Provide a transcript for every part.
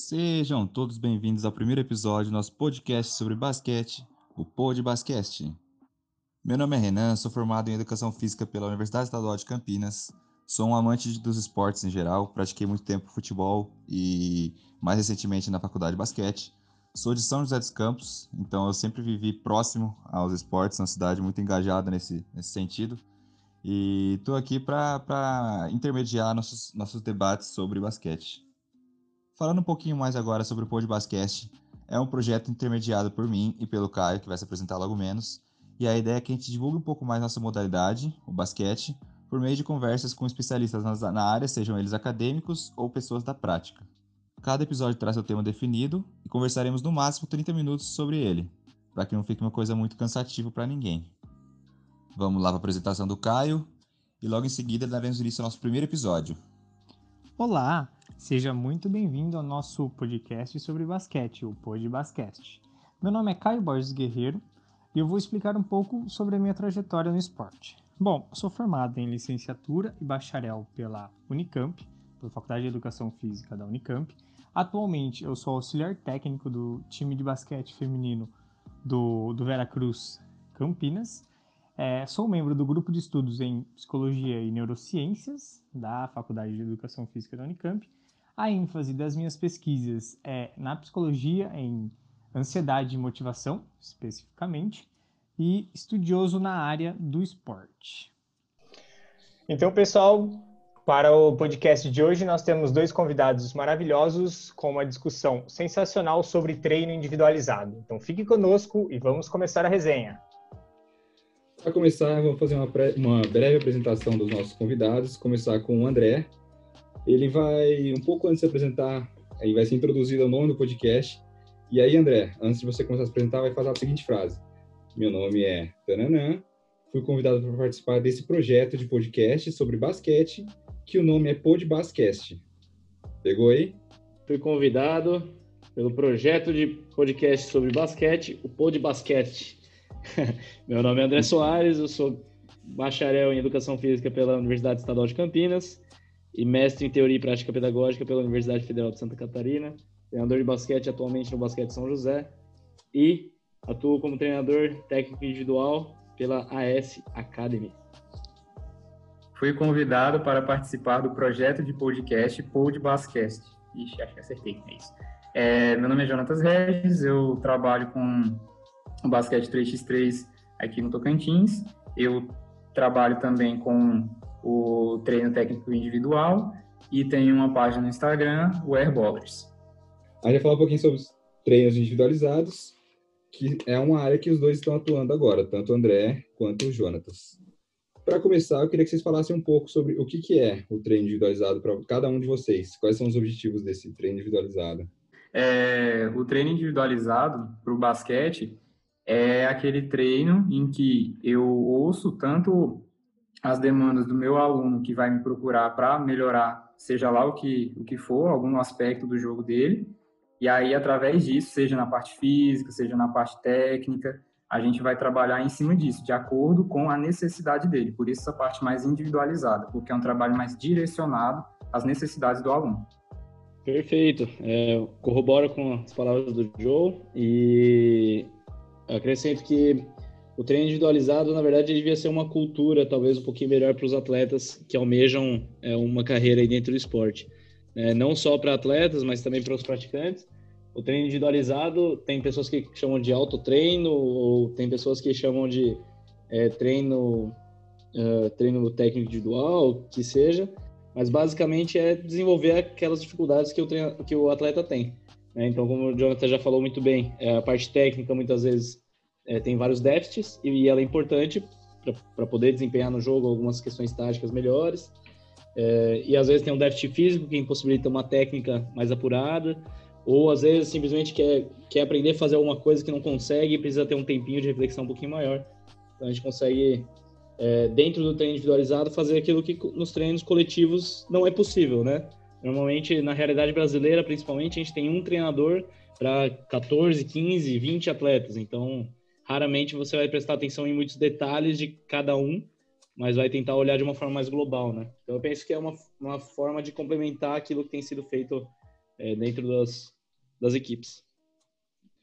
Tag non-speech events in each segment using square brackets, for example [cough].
Sejam todos bem-vindos ao primeiro episódio do nosso podcast sobre basquete, o Pod Basquete. Meu nome é Renan, sou formado em Educação Física pela Universidade Estadual de Campinas. Sou um amante dos esportes em geral, pratiquei muito tempo futebol e mais recentemente na faculdade de basquete. Sou de São José dos Campos, então eu sempre vivi próximo aos esportes, uma cidade muito engajada nesse, nesse sentido. E estou aqui para intermediar nossos, nossos debates sobre basquete. Falando um pouquinho mais agora sobre o Pod Basquete, é um projeto intermediado por mim e pelo Caio, que vai se apresentar logo menos. E a ideia é que a gente divulgue um pouco mais nossa modalidade, o basquete, por meio de conversas com especialistas na área, sejam eles acadêmicos ou pessoas da prática. Cada episódio traz seu tema definido e conversaremos no máximo 30 minutos sobre ele, para que não fique uma coisa muito cansativa para ninguém. Vamos lá para a apresentação do Caio e logo em seguida daremos início ao nosso primeiro episódio. Olá, seja muito bem-vindo ao nosso podcast sobre basquete, o Pod Basquete. Meu nome é Caio Borges Guerreiro e eu vou explicar um pouco sobre a minha trajetória no esporte. Bom, sou formado em licenciatura e bacharel pela Unicamp, pela Faculdade de Educação Física da Unicamp, Atualmente eu sou auxiliar técnico do time de basquete feminino do, do Veracruz Campinas. É, sou membro do grupo de estudos em Psicologia e Neurociências da Faculdade de Educação Física da Unicamp. A ênfase das minhas pesquisas é na psicologia, em ansiedade e motivação, especificamente, e estudioso na área do esporte. Então, pessoal, para o podcast de hoje, nós temos dois convidados maravilhosos com uma discussão sensacional sobre treino individualizado. Então, fique conosco e vamos começar a resenha. Para começar, vou fazer uma, uma, breve apresentação dos nossos convidados. Começar com o André. Ele vai, um pouco antes de se apresentar, aí vai ser introduzido ao nome do podcast. E aí, André, antes de você começar a se apresentar, vai fazer a seguinte frase: Meu nome é Tananã, fui convidado para participar desse projeto de podcast sobre basquete que o nome é Podbascast. Pegou aí? Fui convidado pelo projeto de podcast sobre basquete, o Podbasquete. [laughs] Meu nome é André Soares, eu sou bacharel em Educação Física pela Universidade Estadual de Campinas e mestre em Teoria e Prática Pedagógica pela Universidade Federal de Santa Catarina, treinador de basquete atualmente no Basquete São José e atuo como treinador técnico individual pela AS Academy fui convidado para participar do projeto de podcast Pod Basquete. Ixi, acho que acertei, é isso. É, meu nome é Jonatas Regis, eu trabalho com o basquete 3x3 aqui no Tocantins. Eu trabalho também com o treino técnico individual e tenho uma página no Instagram, o Airballers. A gente vai falar um pouquinho sobre os treinos individualizados, que é uma área que os dois estão atuando agora, tanto o André quanto o Jonatas. Para começar, eu queria que vocês falassem um pouco sobre o que, que é o treino individualizado para cada um de vocês. Quais são os objetivos desse treino individualizado? É, o treino individualizado para o basquete é aquele treino em que eu ouço tanto as demandas do meu aluno que vai me procurar para melhorar, seja lá o que, o que for, algum aspecto do jogo dele, e aí, através disso, seja na parte física, seja na parte técnica, a gente vai trabalhar em cima disso, de acordo com a necessidade dele. Por isso, essa parte mais individualizada, porque é um trabalho mais direcionado às necessidades do aluno. Perfeito. É, corroboro com as palavras do Joe e acrescento que o treino individualizado, na verdade, devia ser uma cultura talvez um pouquinho melhor para os atletas que almejam é, uma carreira aí dentro do esporte. É, não só para atletas, mas também para os praticantes o treino individualizado tem pessoas que chamam de autotreino ou tem pessoas que chamam de é, treino uh, treino técnico individual, que seja, mas basicamente é desenvolver aquelas dificuldades que o, treino, que o atleta tem. Né? Então, como o Jonathan já falou muito bem, é, a parte técnica muitas vezes é, tem vários déficits e ela é importante para poder desempenhar no jogo algumas questões táticas melhores. É, e às vezes tem um déficit físico que impossibilita uma técnica mais apurada ou às vezes simplesmente quer, quer aprender a fazer alguma coisa que não consegue e precisa ter um tempinho de reflexão um pouquinho maior. Então a gente consegue, é, dentro do treino individualizado, fazer aquilo que nos treinos coletivos não é possível, né? Normalmente, na realidade brasileira, principalmente, a gente tem um treinador para 14, 15, 20 atletas. Então, raramente você vai prestar atenção em muitos detalhes de cada um, mas vai tentar olhar de uma forma mais global, né? Então, eu penso que é uma, uma forma de complementar aquilo que tem sido feito é, dentro das, das equipes.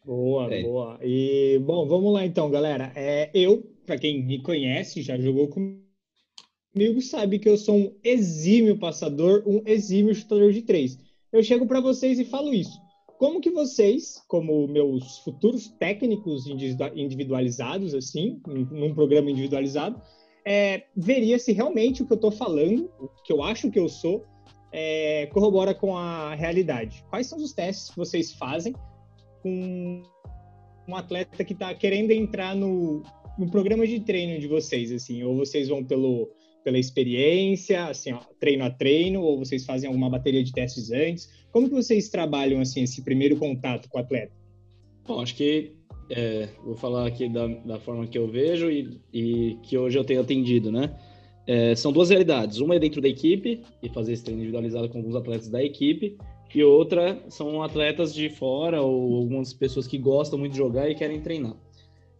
Boa, é. boa. E, bom, vamos lá então, galera. É, eu, para quem me conhece, já jogou comigo, sabe que eu sou um exímio passador, um exímio chutador de três. Eu chego para vocês e falo isso. Como que vocês, como meus futuros técnicos individualizados, assim, num programa individualizado, é, veria se realmente o que eu estou falando, o que eu acho que eu sou, é, corrobora com a realidade? Quais são os testes que vocês fazem com um atleta que está querendo entrar no, no programa de treino de vocês, assim? Ou vocês vão pelo pela experiência, assim, ó, treino a treino, ou vocês fazem alguma bateria de testes antes? Como que vocês trabalham, assim, esse primeiro contato com o atleta? Bom, acho que é, vou falar aqui da, da forma que eu vejo e, e que hoje eu tenho atendido, né? É, são duas realidades. Uma é dentro da equipe e fazer esse treino individualizado com alguns atletas da equipe, e outra são atletas de fora ou algumas pessoas que gostam muito de jogar e querem treinar.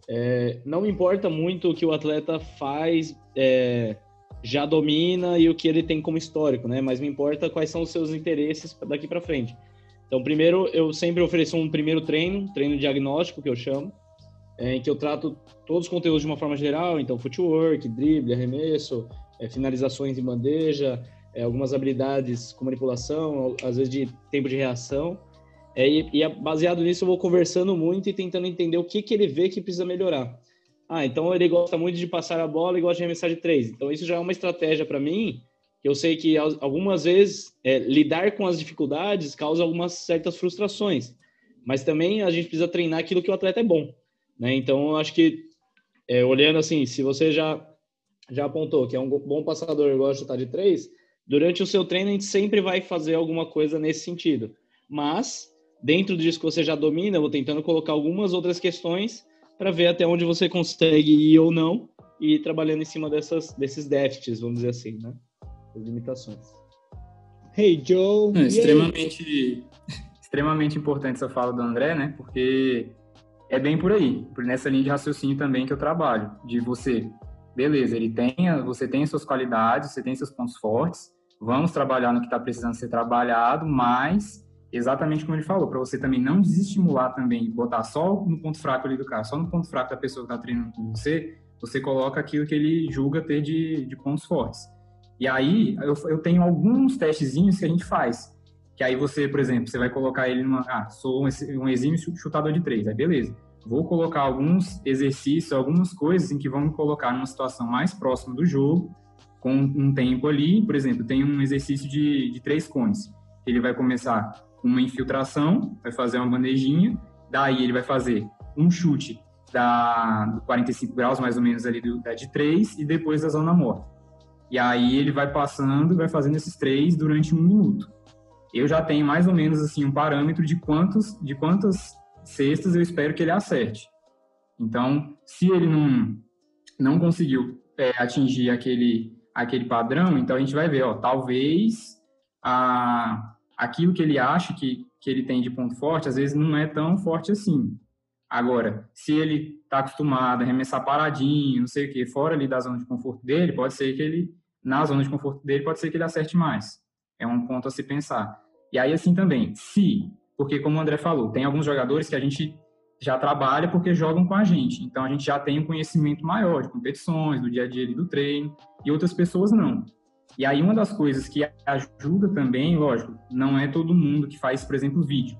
É, não importa muito o que o atleta faz é, já domina e o que ele tem como histórico, né? Mas me importa quais são os seus interesses daqui para frente. Então, primeiro, eu sempre ofereço um primeiro treino, treino diagnóstico, que eu chamo, é, em que eu trato todos os conteúdos de uma forma geral, então footwork, drible, arremesso, é, finalizações em bandeja, é, algumas habilidades com manipulação, às vezes de tempo de reação. E, baseado nisso eu vou conversando muito e tentando entender o que, que ele vê que precisa melhorar. Ah, então ele gosta muito de passar a bola e gosta de arremessar de três. Então isso já é uma estratégia para mim, que eu sei que algumas vezes é, lidar com as dificuldades causa algumas certas frustrações. Mas também a gente precisa treinar aquilo que o atleta é bom. Né? Então eu acho que, é, olhando assim, se você já, já apontou que é um bom passador e gosta de chutar de três, durante o seu treino a gente sempre vai fazer alguma coisa nesse sentido. Mas, dentro disso que você já domina, eu vou tentando colocar algumas outras questões para ver até onde você consegue ir ou não e ir trabalhando em cima dessas, desses déficits, vamos dizer assim, né? As limitações. Hey, Joe! É, extremamente, [laughs] extremamente importante essa fala do André, né? Porque é bem por aí, por nessa linha de raciocínio também que eu trabalho, de você, beleza, ele tem, você tem suas qualidades, você tem seus pontos fortes, vamos trabalhar no que está precisando ser trabalhado, mas exatamente como ele falou, para você também não desestimular também, botar só no ponto fraco ali do cara, só no ponto fraco da pessoa que está treinando com você, você coloca aquilo que ele julga ter de, de pontos fortes. E aí, eu, eu tenho alguns testezinhos que a gente faz, que aí você, por exemplo, você vai colocar ele numa, ah, sou um, um exímio chutador de três, aí beleza. Vou colocar alguns exercícios, algumas coisas em que vão me colocar numa situação mais próxima do jogo, com um tempo ali, por exemplo, tem um exercício de, de três cones. Ele vai começar uma infiltração, vai fazer uma bandejinha, daí ele vai fazer um chute da 45 graus, mais ou menos ali do, da de 3, e depois da zona morta. E aí ele vai passando vai fazendo esses três durante um minuto. Eu já tenho mais ou menos assim um parâmetro de quantos de quantas cestas eu espero que ele acerte. Então, se ele não não conseguiu é, atingir aquele aquele padrão, então a gente vai ver, ó, talvez a aquilo que ele acha que, que ele tem de ponto forte, às vezes não é tão forte assim. Agora, se ele está acostumado a arremessar paradinho, não sei o que, fora ali da zona de conforto dele, pode ser que ele, na zona de conforto dele, pode ser que ele acerte mais. É um ponto a se pensar. E aí, assim também, se, porque como o André falou, tem alguns jogadores que a gente já trabalha porque jogam com a gente. Então, a gente já tem um conhecimento maior de competições, do dia a dia do treino, e outras pessoas não. E aí uma das coisas que ajuda também, lógico, não é todo mundo que faz, por exemplo, vídeo.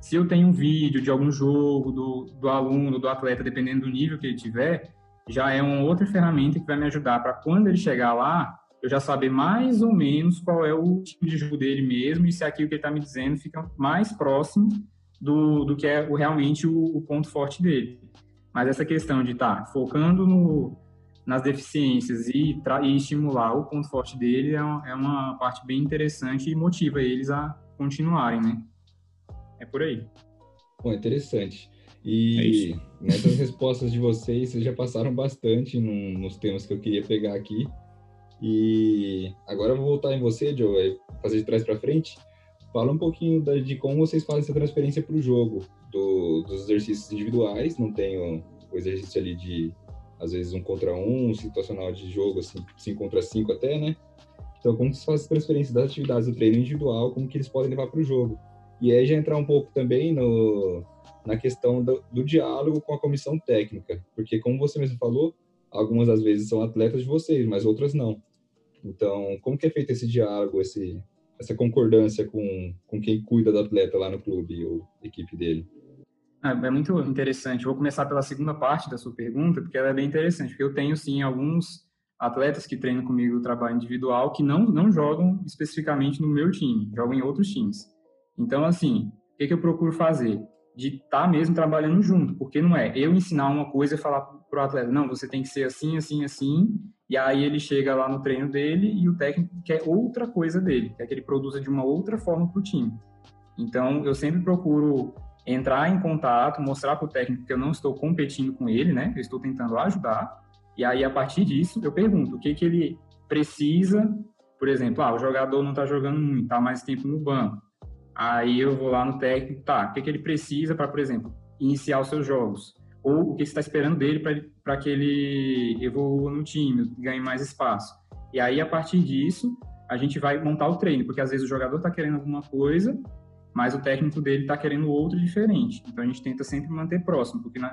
Se eu tenho um vídeo de algum jogo do, do aluno, do atleta, dependendo do nível que ele tiver, já é uma outra ferramenta que vai me ajudar para quando ele chegar lá, eu já saber mais ou menos qual é o tipo de jogo dele mesmo e se aquilo que ele está me dizendo fica mais próximo do, do que é o, realmente o, o ponto forte dele. Mas essa questão de estar tá focando no, nas deficiências e, e estimular o ponto forte dele é uma, é uma parte bem interessante e motiva eles a continuarem, né? É por aí. Bom, interessante. E é nessas respostas de vocês, vocês já passaram bastante no, nos temas que eu queria pegar aqui. E agora eu vou voltar em você, Joe, fazer de trás para frente. Fala um pouquinho da, de como vocês fazem essa transferência para o jogo, do, dos exercícios individuais. Não tenho o exercício ali de às vezes um contra um, situacional de jogo, assim, cinco contra cinco até, né? Então, como se faz a transferência das atividades do treino individual, como que eles podem levar para o jogo. E aí já entrar um pouco também no, na questão do, do, diálogo com a comissão técnica, porque como você mesmo falou, algumas das vezes são atletas de vocês, mas outras não. Então, como que é feito esse diálogo, esse, essa concordância com, com quem cuida do atleta lá no clube ou equipe dele? É, é muito interessante. vou começar pela segunda parte da sua pergunta, porque ela é bem interessante, porque eu tenho, sim, alguns atletas que treinam comigo o trabalho individual que não, não jogam especificamente no meu time, jogam em outros times. Então, assim, o que, que eu procuro fazer? De estar tá mesmo trabalhando junto, porque não é eu ensinar uma coisa e falar para o atleta, não, você tem que ser assim, assim, assim, e aí ele chega lá no treino dele e o técnico quer outra coisa dele, quer que ele produza de uma outra forma para o time. Então, eu sempre procuro entrar em contato, mostrar para o técnico que eu não estou competindo com ele, né? Eu estou tentando ajudar. E aí, a partir disso, eu pergunto o que, que ele precisa. Por exemplo, ah, o jogador não está jogando muito, está mais tempo no banco. Aí eu vou lá no técnico, tá, o que, que ele precisa para, por exemplo, iniciar os seus jogos? Ou o que está esperando dele para que ele evolua no time, ganhe mais espaço? E aí, a partir disso, a gente vai montar o treino, porque às vezes o jogador está querendo alguma coisa mas o técnico dele está querendo outro diferente. Então a gente tenta sempre manter próximo, porque não,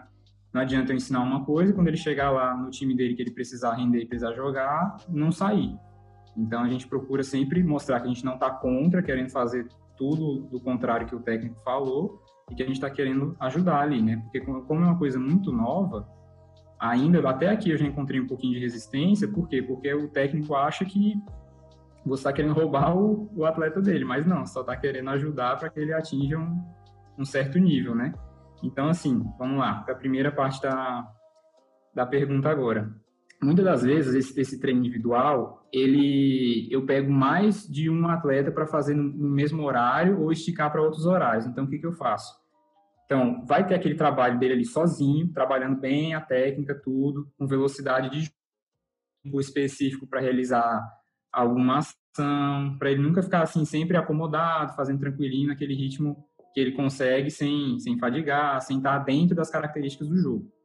não adianta eu ensinar uma coisa quando ele chegar lá no time dele que ele precisar render e precisar jogar, não sair. Então a gente procura sempre mostrar que a gente não está contra, querendo fazer tudo do contrário que o técnico falou e que a gente está querendo ajudar ali, né? Porque como é uma coisa muito nova, ainda até aqui eu já encontrei um pouquinho de resistência, por quê? Porque o técnico acha que você está querendo roubar o, o, atleta dele, mas não, só está querendo ajudar para que ele atinja um, um, certo nível, né? Então, assim, vamos lá, a primeira parte da, da pergunta agora. Muitas das vezes, esse, esse treino individual, ele, eu pego mais de um atleta para fazer no, no, mesmo horário ou esticar para outros horários. Então, o que, que eu faço? Então, vai ter aquele trabalho dele ali sozinho, trabalhando bem a técnica, tudo, com velocidade de específico para realizar alguma ação, para ele nunca ficar assim sempre acomodado, fazendo tranquilinho naquele ritmo que ele consegue sem, sem fadigar, sem estar dentro das características do jogo.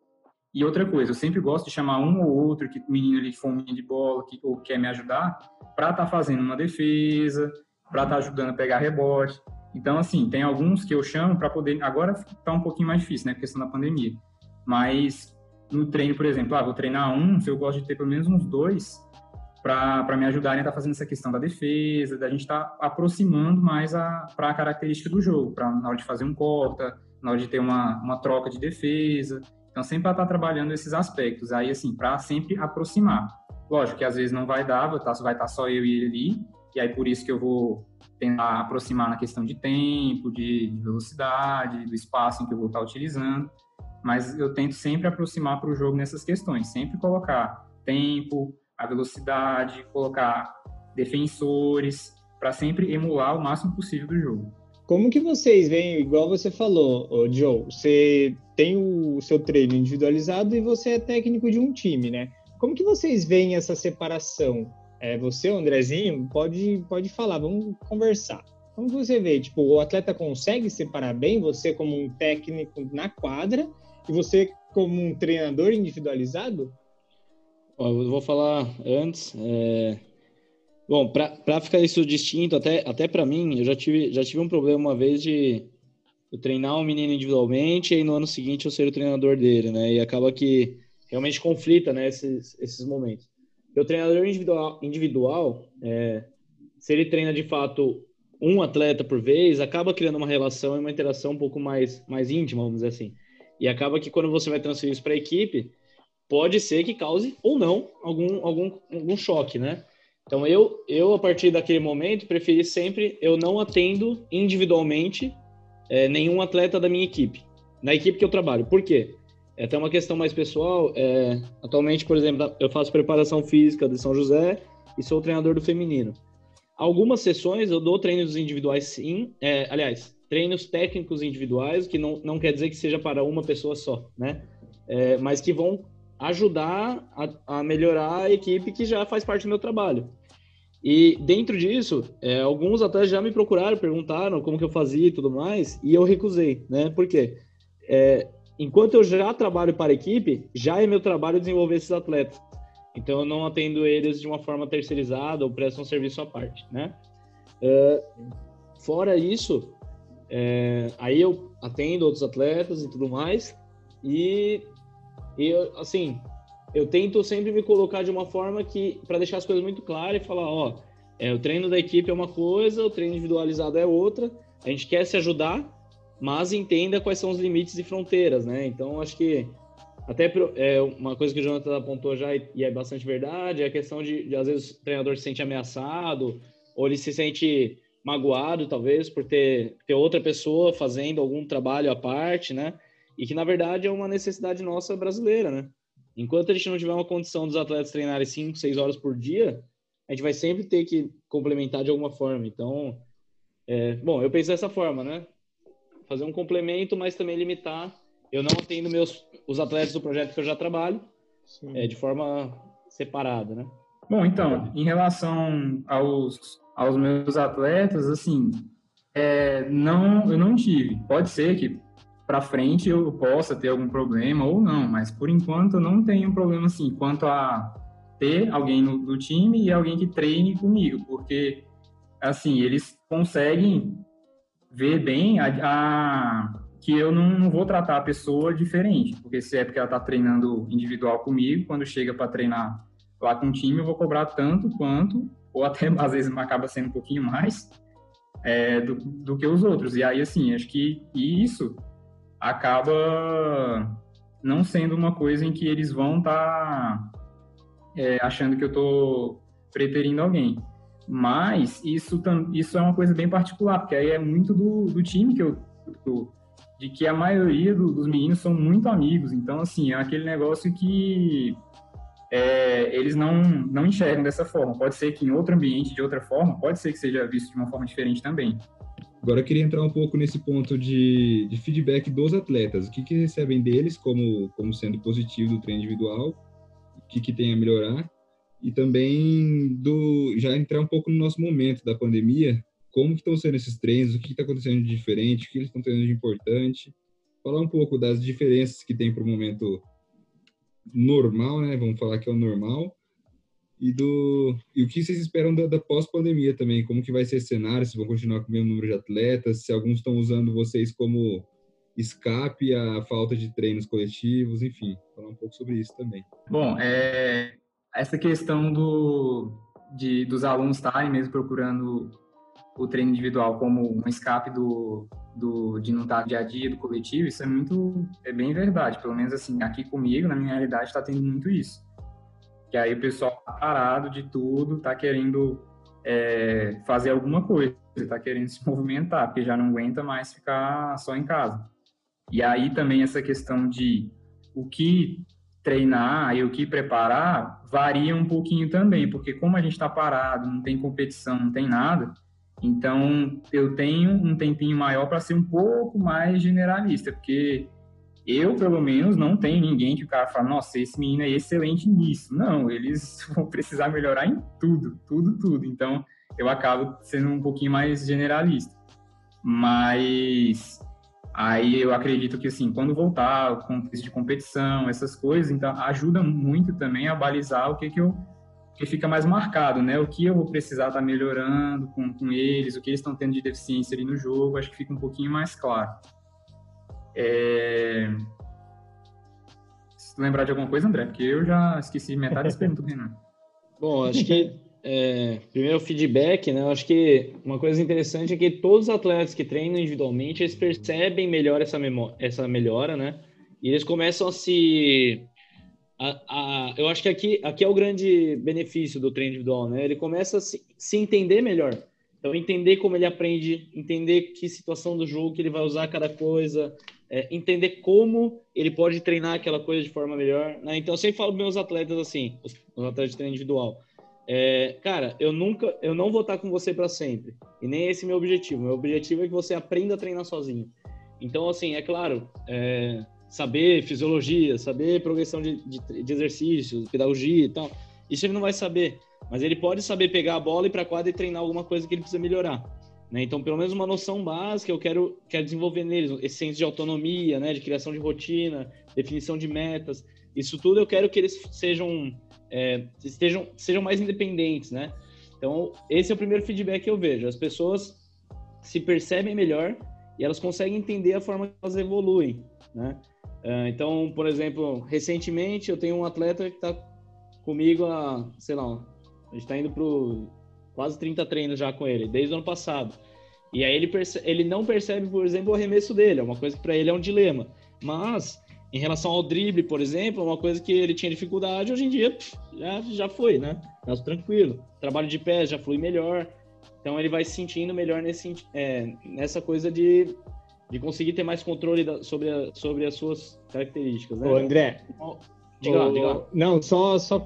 E outra coisa, eu sempre gosto de chamar um ou outro que o menino ali fominha de bola, que ou quer me ajudar, para estar tá fazendo uma defesa, para estar tá ajudando a pegar rebote. Então, assim, tem alguns que eu chamo para poder. Agora está um pouquinho mais difícil, né? Por questão da pandemia. Mas no treino, por exemplo, ah, vou treinar um, se eu gosto de ter pelo menos uns dois, para me ajudarem a estar tá fazendo essa questão da defesa, da gente estar tá aproximando mais para a característica do jogo, para na hora de fazer um corta, na hora de ter uma, uma troca de defesa. Então, sempre para estar tá trabalhando esses aspectos. Aí, assim, para sempre aproximar. Lógico que às vezes não vai dar, vai estar tá só eu e ele ali, e aí por isso que eu vou tentar aproximar na questão de tempo, de, de velocidade, do espaço em que eu vou estar utilizando. Mas eu tento sempre aproximar para o jogo nessas questões, sempre colocar tempo, a velocidade, colocar defensores, para sempre emular o máximo possível do jogo. Como que vocês veem, igual você falou, Joe, você tem o seu treino individualizado e você é técnico de um time, né? Como que vocês veem essa separação? É, você, Andrezinho, pode, pode falar, vamos conversar. Como você vê, tipo, o atleta consegue separar bem você como um técnico na quadra e você como um treinador individualizado? Eu vou falar antes. É... Bom, para ficar isso distinto, até, até para mim, eu já tive, já tive um problema uma vez de eu treinar um menino individualmente e no ano seguinte eu ser o treinador dele, né? E acaba que realmente conflita, né, esses, esses momentos. O treinador individual, individual é, se ele treina de fato um atleta por vez, acaba criando uma relação e uma interação um pouco mais, mais íntima, vamos dizer assim. E acaba que quando você vai transferir isso para a equipe, pode ser que cause ou não algum, algum, algum choque, né? Então eu, eu a partir daquele momento preferi sempre eu não atendo individualmente é, nenhum atleta da minha equipe, na equipe que eu trabalho. Por quê? É até uma questão mais pessoal. É, atualmente, por exemplo, eu faço preparação física de São José e sou treinador do feminino. Algumas sessões eu dou treinos individuais, sim. É, aliás, treinos técnicos individuais, que não, não quer dizer que seja para uma pessoa só, né? É, mas que vão ajudar a, a, melhorar a equipe que já faz parte do meu trabalho. E dentro disso, é, alguns até já me procuraram, perguntaram como que eu fazia e tudo mais, e eu recusei, né? Por quê? É, enquanto eu já trabalho para a equipe, já é meu trabalho desenvolver esses atletas. Então eu não atendo eles de uma forma terceirizada ou presto um serviço à parte, né? É, fora isso, É, aí eu atendo outros atletas e tudo mais. E, e assim, eu tento sempre me colocar de uma forma que, para deixar as coisas muito claras e falar: ó, é, o treino da equipe é uma coisa, o treino individualizado é outra. A gente quer se ajudar, mas entenda quais são os limites e fronteiras, né? Então, acho que até é uma coisa que o Jonathan apontou já e é bastante verdade, é a questão de, de às vezes o treinador se sente ameaçado ou ele se sente magoado, talvez, por ter, ter outra pessoa fazendo algum trabalho à parte, né? E que, na verdade, é uma necessidade nossa brasileira, né? Enquanto a gente não tiver uma condição dos atletas treinarem 5, 6 horas por dia, a gente vai sempre ter que complementar de alguma forma. Então, é, bom, eu penso dessa forma, né? Fazer um complemento, mas também limitar. Eu não atendo meus, os atletas do projeto que eu já trabalho é, de forma separada, né? Bom, então, em relação aos aos meus atletas, assim, é, não, eu não tive. Pode ser que para frente eu possa ter algum problema ou não, mas por enquanto eu não tenho problema assim quanto a ter alguém no, do time e alguém que treine comigo, porque assim eles conseguem ver bem a, a que eu não, não, vou tratar a pessoa diferente, porque se é porque ela está treinando individual comigo, quando chega para treinar lá com o time, eu vou cobrar tanto quanto ou até [laughs] às vezes acaba sendo um pouquinho mais é, do, do que os outros. E aí, assim, acho que isso acaba não sendo uma coisa em que eles vão estar tá, é, achando que eu estou preterindo alguém. Mas isso, isso é uma coisa bem particular, porque aí é muito do, do time que eu, do, de que a maioria do, dos meninos são muito amigos. Então, assim, é aquele negócio que é, eles não, não enxergam dessa forma. Pode ser que em outro ambiente, de outra forma, pode ser que seja visto de uma forma diferente também. Agora eu queria entrar um pouco nesse ponto de, de feedback dos atletas. O que, que recebem deles como, como sendo positivo do treino individual, o que, que tem a melhorar, e também do já entrar um pouco no nosso momento da pandemia, como estão sendo esses treinos, o que está acontecendo de diferente, o que eles estão tendo de importante, falar um pouco das diferenças que tem para o momento normal, né? Vamos falar que é o normal. E, do, e o que vocês esperam da, da pós-pandemia também? Como que vai ser esse cenário? Se vão continuar com o mesmo número de atletas? Se alguns estão usando vocês como escape à falta de treinos coletivos? Enfim, falar um pouco sobre isso também. Bom, é, essa questão do, de, dos alunos estarem mesmo procurando o treino individual como um escape do, do, de não estar dia a dia do coletivo, isso é muito, é bem verdade. Pelo menos assim, aqui comigo, na minha realidade, está tendo muito isso. Que aí o pessoal tá parado de tudo, tá querendo é, fazer alguma coisa, tá querendo [laughs] se movimentar, porque já não aguenta mais ficar só em casa. E aí também essa questão de o que treinar e o que preparar varia um pouquinho também, porque como a gente está parado, não tem competição, não tem nada, então, eu tenho um tempinho maior para ser um pouco mais generalista, porque eu, pelo menos, não tenho ninguém que o cara fala, nossa, esse menino é excelente nisso. Não, eles [laughs] vão precisar melhorar em tudo, tudo, tudo. Então, eu acabo sendo um pouquinho mais generalista. Mas aí eu acredito que, assim, quando voltar o contexto de competição, essas coisas, então ajuda muito também a balizar o que, que eu que fica mais marcado, né? O que eu vou precisar estar tá melhorando com, com eles, o que eles estão tendo de deficiência ali no jogo, acho que fica um pouquinho mais claro. É... Se lembrar de alguma coisa, André, porque eu já esqueci metade das perguntas do Renan. [laughs] Bom, acho que é, primeiro o feedback, né? Eu acho que uma coisa interessante é que todos os atletas que treinam individualmente, eles percebem melhor essa, essa melhora, né? E eles começam a se a, a, eu acho que aqui, aqui é o grande benefício do treino individual, né? Ele começa a se, se, entender melhor. Então, entender como ele aprende, entender que situação do jogo que ele vai usar cada coisa, é, entender como ele pode treinar aquela coisa de forma melhor. Né? Então, eu sempre falo para meus atletas assim, os, os atletas de treino individual, é, cara, eu nunca, eu não vou estar com você para sempre. E nem esse é meu objetivo. Meu objetivo é que você aprenda a treinar sozinho. Então, assim, é claro, é, saber fisiologia, saber progressão de, de, de exercícios, pedagogia e tal. Isso ele não vai saber, mas ele pode saber pegar a bola e para quadra e treinar alguma coisa que ele precisa melhorar. Né? Então, pelo menos uma noção básica eu quero, quero desenvolver neles, esse senso de autonomia, né? de criação de rotina, definição de metas. Isso tudo eu quero que eles sejam, é, estejam, sejam mais independentes, né? Então, esse é o primeiro feedback que eu vejo. As pessoas se percebem melhor e elas conseguem entender a forma que elas evoluem, né? Uh, então, por exemplo, recentemente eu tenho um atleta que está comigo há, sei lá, a gente está indo para quase 30 treinos já com ele, desde o ano passado. E aí ele, ele não percebe, por exemplo, o arremesso dele, é uma coisa que para ele é um dilema. Mas, em relação ao drible, por exemplo, é uma coisa que ele tinha dificuldade, hoje em dia já, já foi, né? Tá tranquilo. Trabalho de pé já flui melhor. Então ele vai se sentindo melhor nesse, é, nessa coisa de, de conseguir ter mais controle da, sobre, a, sobre as suas características. Né? Ô, André. Diga lá, diga lá. Não, só, só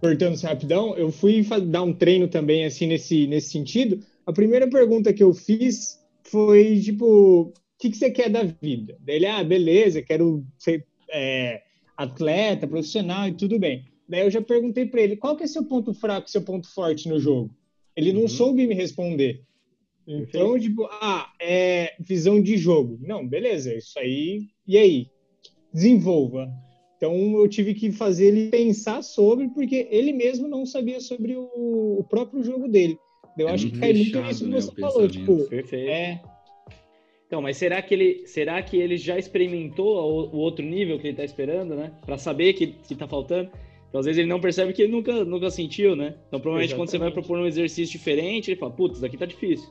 cortando rapidão, eu fui dar um treino também, assim, nesse, nesse sentido. A primeira pergunta que eu fiz foi, tipo, o que, que você quer da vida? Ele, ah, beleza, quero ser é, atleta, profissional e tudo bem. Daí eu já perguntei para ele, qual que é seu ponto fraco, seu ponto forte no jogo? Ele não uhum. soube me responder. Então, Perfeito. tipo, ah, é visão de jogo. Não, beleza, isso aí. E aí? Desenvolva. Então, eu tive que fazer ele pensar sobre, porque ele mesmo não sabia sobre o, o próprio jogo dele. Eu é acho que cai muito nisso que né, você falou. Tipo, Perfeito. É... Então, mas será que ele, será que ele já experimentou o, o outro nível que ele está esperando, né? Para saber que, que tá faltando? Então, às vezes ele não percebe que ele nunca, nunca sentiu, né? Então, provavelmente Exatamente. quando você vai propor um exercício diferente, ele fala, putz, isso aqui tá difícil.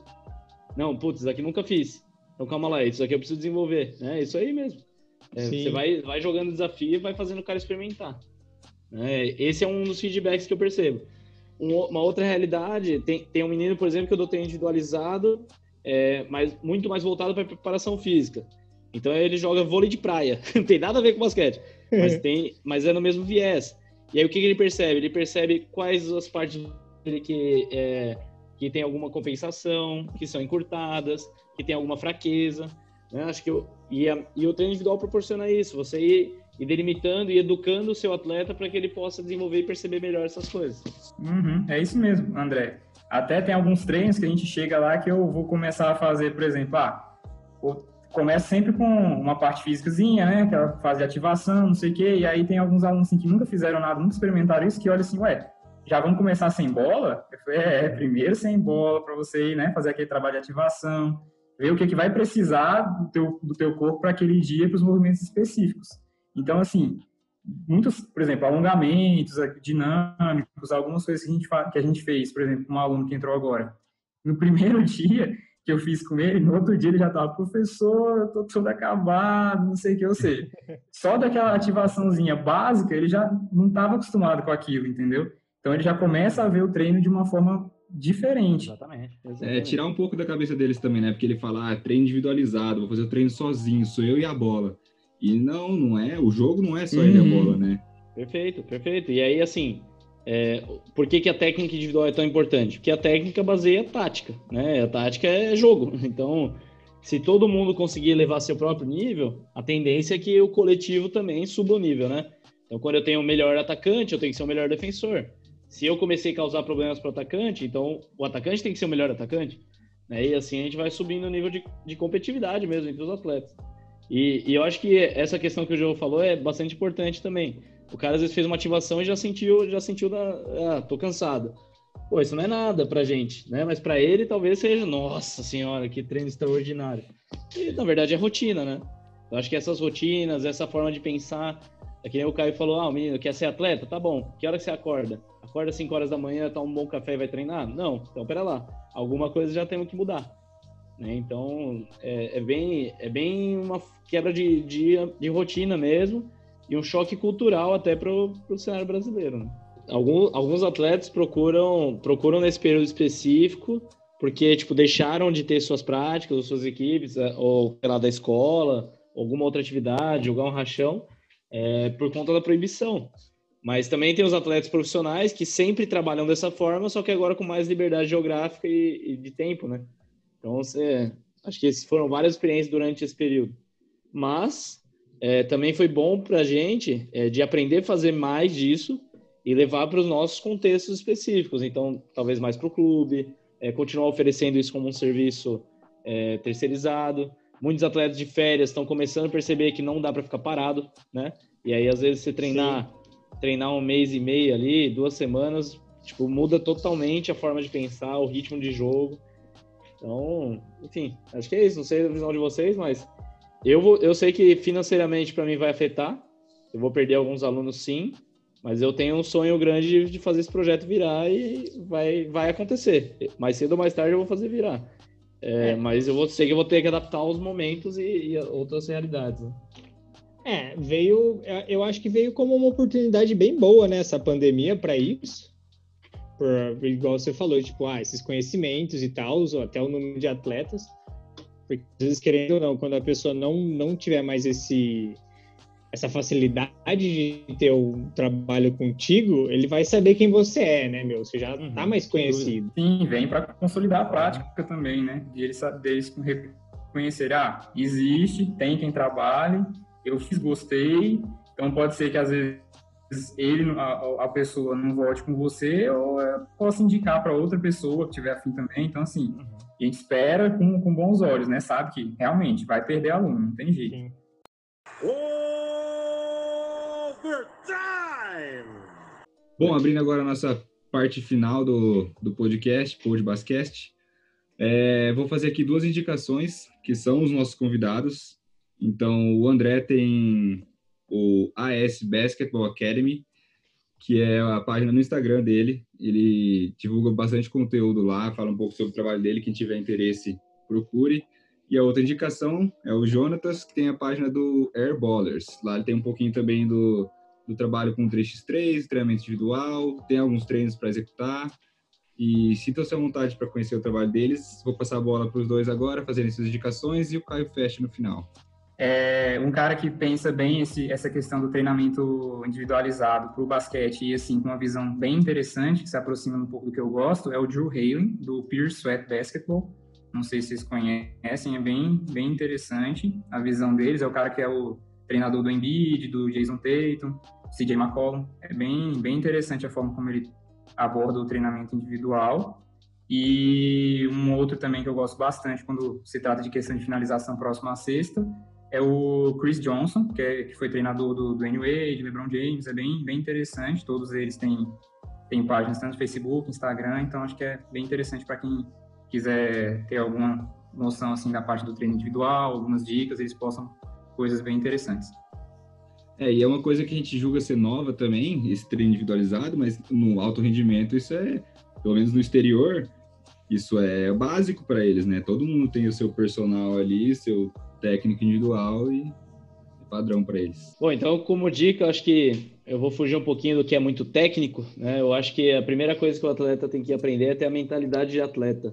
Não, putz, isso aqui nunca fiz. Então, calma lá, isso aqui eu preciso desenvolver. É isso aí mesmo. É, você vai, vai jogando desafio e vai fazendo o cara experimentar. É, esse é um dos feedbacks que eu percebo. Um, uma outra realidade, tem, tem um menino, por exemplo, que eu dou treino individualizado, é, mas muito mais voltado para preparação física. Então ele joga vôlei de praia. [laughs] não tem nada a ver com basquete, mas, [laughs] tem, mas é no mesmo viés. E aí o que, que ele percebe? Ele percebe quais as partes dele que, é, que tem alguma compensação, que são encurtadas, que tem alguma fraqueza. Né? Acho que eu, e, a, e o treino individual proporciona isso, você ir, ir delimitando e educando o seu atleta para que ele possa desenvolver e perceber melhor essas coisas. Uhum, é isso mesmo, André. Até tem alguns treinos que a gente chega lá que eu vou começar a fazer, por exemplo, ah, começa sempre com uma parte físicazinha, né? Aquela fase de ativação, não sei o quê. E aí tem alguns alunos assim, que nunca fizeram nada, nunca experimentaram isso, que olham assim, ué, já vamos começar sem bola? Falei, é, primeiro sem bola, para você ir, né, fazer aquele trabalho de ativação, ver o que, que vai precisar do teu, do teu corpo para aquele dia, para os movimentos específicos. Então, assim, muitos, por exemplo, alongamentos dinâmicos, algumas coisas que a gente, que a gente fez, por exemplo, um aluno que entrou agora. No [laughs] primeiro dia, que eu fiz com ele, no outro dia ele já estava, professor, eu tô todo acabado, não sei o que, eu sei. [laughs] Só daquela ativaçãozinha básica, ele já não estava acostumado com aquilo, entendeu? Então ele já começa a ver o treino de uma forma diferente. Exatamente. exatamente. É, tirar um pouco da cabeça deles também, né? Porque ele fala, ah, treino individualizado, vou fazer o treino sozinho, sou eu e a bola. E não, não é, o jogo não é só uhum. ele e a uhum. bola, né? Perfeito, perfeito. E aí, assim, é, por que, que a técnica individual é tão importante? Porque a técnica baseia a tática, né? A tática é jogo. [laughs] Então, se todo mundo conseguir levar seu próprio nível, a tendência é que o coletivo também suba o nível, né? Então, quando eu tenho o melhor atacante, eu tenho que ser o melhor defensor. Se eu comecei a causar problemas para o atacante, então o atacante tem que ser o melhor atacante. Né? E assim a gente vai subindo o nível de, de competitividade mesmo entre os atletas. E, e, eu acho que essa questão que o João falou é bastante importante também. O cara às vezes fez uma ativação e já sentiu, já sentiu da, ah, tô cansado. Pô, isso não é nada pra gente, né? Mas para ele talvez seja, nossa senhora, que treino extraordinário. E na verdade é rotina, né? Eu acho que essas rotinas, essa forma de pensar, é que nem o Caio falou, ah, o menino quer ser atleta? Tá bom. Que hora que você acorda? Acorda às 5 horas da manhã, toma um bom café e vai treinar? Não. Então, pera lá. Alguma coisa já temos que mudar. Né? Então, é, é, bem, é bem uma quebra de, de, de rotina mesmo e um choque cultural até para o cenário brasileiro. Né? Alguns, alguns atletas procuram, procuram nesse período específico porque tipo deixaram de ter suas práticas, suas equipes, é, ou sei lá, da escola, alguma outra atividade, jogar um rachão, é, por conta da proibição. Mas também tem os atletas profissionais que sempre trabalham dessa forma, só que agora com mais liberdade geográfica e, e de tempo, né? Então, acho que foram várias experiências durante esse período. Mas é, também foi bom para a gente é, de aprender a fazer mais disso e levar para os nossos contextos específicos. Então, talvez mais para o clube, é, continuar oferecendo isso como um serviço é, terceirizado. Muitos atletas de férias estão começando a perceber que não dá para ficar parado, né? E aí, às vezes, você treinar, treinar um mês e meio ali, duas semanas, tipo, muda totalmente a forma de pensar, o ritmo de jogo. Então, enfim, acho que é isso. Não sei a visão de vocês, mas eu, vou, eu sei que financeiramente para mim vai afetar. Eu vou perder alguns alunos sim, mas eu tenho um sonho grande de fazer esse projeto virar e vai, vai acontecer. Mais cedo ou mais tarde eu vou fazer virar. É, é. Mas eu vou, sei que eu vou ter que adaptar aos momentos e, e outras realidades. Né? É, veio, eu acho que veio como uma oportunidade bem boa, né, essa pandemia para isso. Por, igual você falou, tipo, ah, esses conhecimentos e tal, até o número de atletas. Porque às vezes, querendo ou não, quando a pessoa não, não tiver mais esse, essa facilidade de ter o trabalho contigo, ele vai saber quem você é, né, meu? Você já uhum, tá mais conhecido. Sim, vem para consolidar a prática também, né? De eles, deles reconhecer, ah, existe, tem quem trabalhe, eu fiz, gostei, então pode ser que às vezes ele, a, a pessoa não volte com você, ou eu posso indicar para outra pessoa que tiver afim também. Então, assim, uhum. a gente espera com, com bons olhos, né? Sabe que realmente vai perder aluno, não tem jeito. Sim. Bom, abrindo agora a nossa parte final do, do podcast, Pod é, vou fazer aqui duas indicações, que são os nossos convidados. Então, o André tem o AS Basketball Academy, que é a página no Instagram dele. Ele divulga bastante conteúdo lá, fala um pouco sobre o trabalho dele. Quem tiver interesse, procure. E a outra indicação é o Jonatas, que tem a página do Air Ballers. Lá ele tem um pouquinho também do, do trabalho com 3x3, treinamento individual, tem alguns treinos para executar. E sintam-se à vontade para conhecer o trabalho deles. Vou passar a bola para os dois agora, fazerem suas indicações e o Caio fecha no final é um cara que pensa bem esse, essa questão do treinamento individualizado para o basquete e assim com uma visão bem interessante que se aproxima um pouco do que eu gosto é o Drew Halen do Pure Sweat Basketball não sei se vocês conhecem é bem bem interessante a visão deles. É o cara que é o treinador do Embiid do Jason Tatum CJ McCollum. É bem bem interessante a forma como ele aborda o treinamento individual. E um outro também que eu gosto bastante quando se trata de questão de finalização próxima à sexta é o Chris Johnson, que, é, que foi treinador do, do Wade, LeBron James, é bem, bem interessante. Todos eles têm, têm páginas tanto no Facebook, Instagram, então acho que é bem interessante para quem quiser ter alguma noção assim da parte do treino individual, algumas dicas, eles possam coisas bem interessantes. É, e é uma coisa que a gente julga ser nova também, esse treino individualizado, mas no alto rendimento isso é, pelo menos no exterior, isso é básico para eles, né? Todo mundo tem o seu personal ali, seu técnico individual e padrão para eles. Bom, então como dica, acho que eu vou fugir um pouquinho do que é muito técnico, né? Eu acho que a primeira coisa que o atleta tem que aprender é ter a mentalidade de atleta.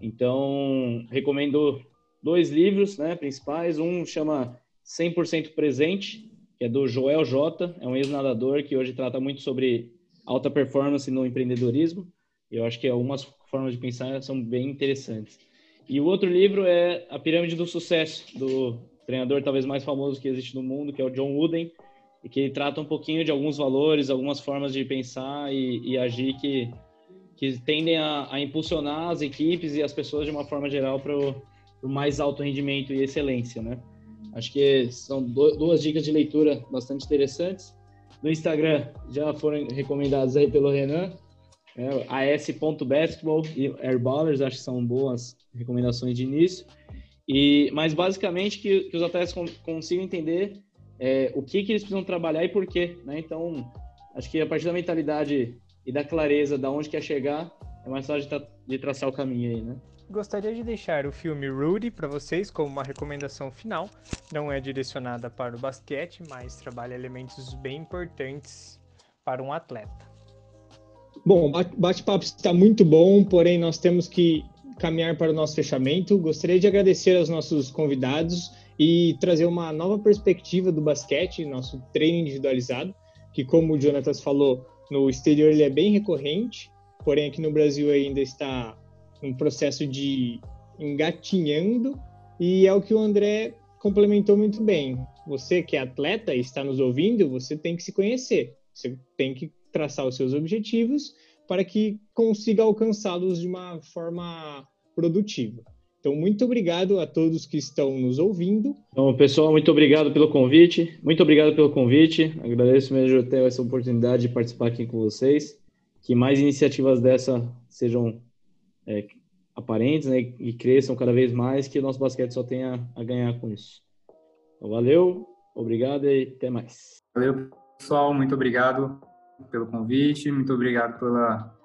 Então, recomendo dois livros, né, principais. Um chama 100% Presente, que é do Joel J, é um ex-nadador que hoje trata muito sobre alta performance no empreendedorismo. Eu acho que algumas formas de pensar são bem interessantes. E o outro livro é A Pirâmide do Sucesso, do treinador talvez mais famoso que existe no mundo, que é o John Wooden, e que ele trata um pouquinho de alguns valores, algumas formas de pensar e, e agir que, que tendem a, a, impulsionar as equipes e as pessoas de uma forma geral para o mais alto rendimento e excelência, né? Acho que são do, duas dicas de leitura bastante interessantes. No Instagram já foram recomendadas aí pelo Renan, é, as.basketball e airballers, acho que são boas recomendações de início. E, mas basicamente que, que os atletas consigam entender é, o que, que eles precisam trabalhar e por quê. Né? Então, acho que a partir da mentalidade e da clareza da onde quer chegar, é mais fácil de, tra de traçar o caminho aí, né? Gostaria de deixar o filme Rudy para vocês como uma recomendação final. Não é direcionada para o basquete, mas trabalha elementos bem importantes para um atleta. Bom, bate-papo está muito bom, porém nós temos que caminhar para o nosso fechamento. Gostaria de agradecer aos nossos convidados e trazer uma nova perspectiva do basquete, nosso treino individualizado, que como o Jonatas falou, no exterior ele é bem recorrente, porém aqui no Brasil ainda está um processo de engatinhando e é o que o André complementou muito bem. Você que é atleta e está nos ouvindo, você tem que se conhecer. Você tem que traçar os seus objetivos para que consiga alcançá-los de uma forma produtiva. Então, muito obrigado a todos que estão nos ouvindo. Então, pessoal, muito obrigado pelo convite. Muito obrigado pelo convite. Agradeço mesmo ter essa oportunidade de participar aqui com vocês. Que mais iniciativas dessa sejam é, aparentes, né, e cresçam cada vez mais, que o nosso basquete só tenha a ganhar com isso. Então, valeu, obrigado e até mais. Valeu, pessoal, muito obrigado pelo convite, muito obrigado pela,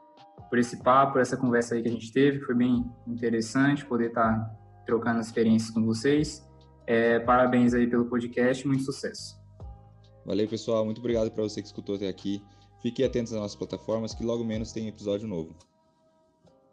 por esse papo, por essa conversa aí que a gente teve, foi bem interessante poder estar trocando experiências com vocês. É, parabéns aí pelo podcast, muito sucesso. Valeu, pessoal, muito obrigado para você que escutou até aqui. Fiquem atentos às nossas plataformas que logo menos tem episódio novo.